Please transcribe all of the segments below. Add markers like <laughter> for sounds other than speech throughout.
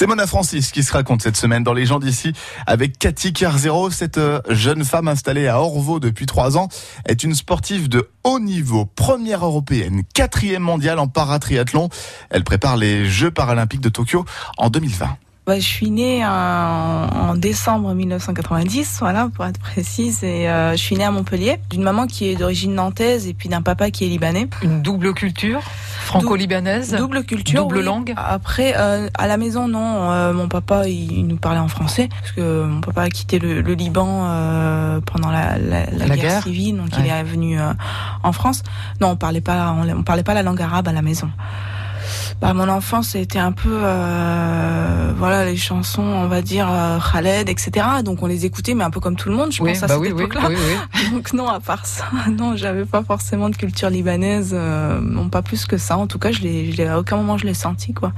C'est Mona Francis qui se raconte cette semaine dans Les gens d'ici avec Cathy Carzero. Cette euh, jeune femme installée à Orvaux depuis trois ans est une sportive de haut niveau, première européenne, quatrième mondiale en paratriathlon. Elle prépare les Jeux paralympiques de Tokyo en 2020. Bah, je suis née en, décembre 1990, voilà, pour être précise. Et euh, je suis née à Montpellier, d'une maman qui est d'origine nantaise et puis d'un papa qui est libanais. Une double culture franco-libanaise Double culture. Double langue Après, euh, à la maison, non. Euh, mon papa, il, nous parlait en français, parce que mon papa a quitté le, Liban pendant la, guerre, civile, donc il est venu en France. Non, on parlait pas, on, on parlait pas la langue arabe à la maison bah, mon enfance était un peu euh, voilà les chansons on va dire euh, Khaled etc donc on les écoutait mais un peu comme tout le monde je pense à bah cette époque-là. <laughs> donc non à part ça <laughs> non j'avais pas forcément de culture libanaise euh, non pas plus que ça. En tout cas je l'ai à aucun moment je l'ai senti quoi.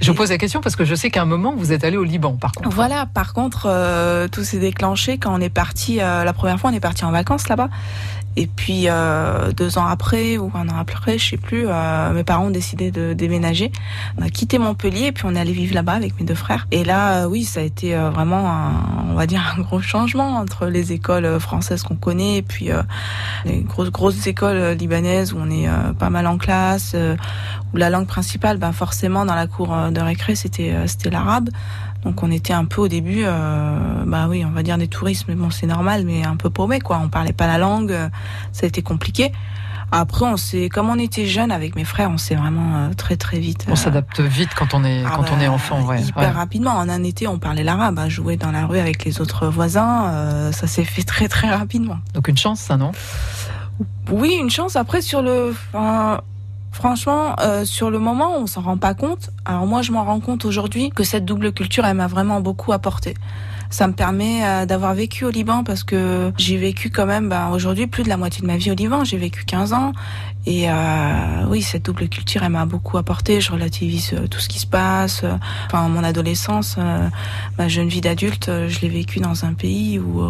Je vous pose la question parce que je sais qu'à un moment vous êtes allé au Liban par contre. Voilà par contre euh, tout s'est déclenché quand on est parti euh, la première fois on est parti en vacances là-bas et puis euh, deux ans après ou un an après, je sais plus, euh, mes parents ont décidé de déménager. On a quitté Montpellier et puis on est allé vivre là-bas avec mes deux frères. Et là, euh, oui, ça a été euh, vraiment, un, on va dire, un gros changement entre les écoles françaises qu'on connaît et puis euh, les grosses grosses écoles libanaises où on est pas mal en classe, où la langue principale, ben forcément dans la cour de récré, c'était c'était l'arabe. Donc on était un peu au début, euh, bah oui, on va dire des touristes, mais bon c'est normal, mais un peu paumé quoi. On parlait pas la langue, ça a été compliqué. Après, on s'est, comme on était jeunes avec mes frères, on s'est vraiment euh, très très vite. On s'adapte vite quand on est ah quand on est bah, enfant, ouais. Hyper rapidement. En un été, on parlait l'arabe, à jouer dans la rue avec les autres voisins. Euh, ça s'est fait très très rapidement. Donc une chance, ça non? Oui, une chance. Après, sur le, Franchement, euh, sur le moment, on s'en rend pas compte. Alors moi, je m'en rends compte aujourd'hui que cette double culture, elle m'a vraiment beaucoup apporté. Ça me permet euh, d'avoir vécu au Liban parce que j'ai vécu quand même ben, aujourd'hui plus de la moitié de ma vie au Liban. J'ai vécu 15 ans et euh, oui, cette double culture, elle m'a beaucoup apporté. Je relativise tout ce qui se passe. Enfin, mon adolescence, ma jeune vie d'adulte, je l'ai vécu dans un pays où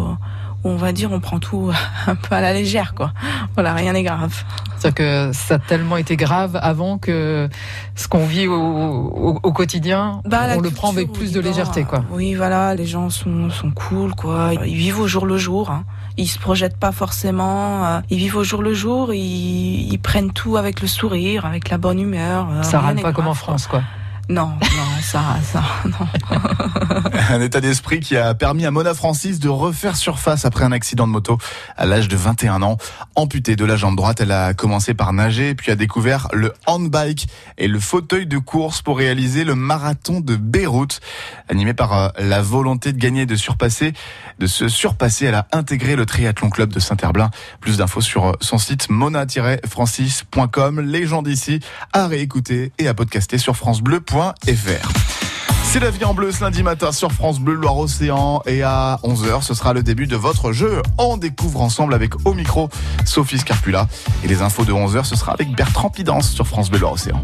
on va dire on prend tout <laughs> un peu à la légère quoi. Voilà, rien n'est grave. C'est que ça a tellement été grave avant que ce qu'on vit au, quotidien, bah, on le prend avec plus de légèreté quoi. Oui, voilà, les gens sont, sont cool quoi. Ils vivent au jour le jour. Hein. Ils se projettent pas forcément. Euh, ils vivent au jour le jour. Ils, ils prennent tout avec le sourire, avec la bonne humeur. Euh, ça râle pas comme en France quoi. Non, non, <laughs> <laughs> un état d'esprit qui a permis à Mona Francis de refaire surface après un accident de moto à l'âge de 21 ans. Amputée de la jambe droite, elle a commencé par nager, puis a découvert le handbike et le fauteuil de course pour réaliser le marathon de Beyrouth. Animée par euh, la volonté de gagner, de surpasser, de se surpasser, elle a intégré le triathlon club de Saint-Herblain. Plus d'infos sur euh, son site mona-francis.com. Les gens d'ici à réécouter et à podcaster sur francebleu.fr. C'est la vie en bleu ce lundi matin sur France Bleu Loire-Océan et à 11h ce sera le début de votre jeu. On découvre ensemble avec au micro Sophie Scarpula et les infos de 11h ce sera avec Bertrand Pidance sur France Bleu Loire-Océan.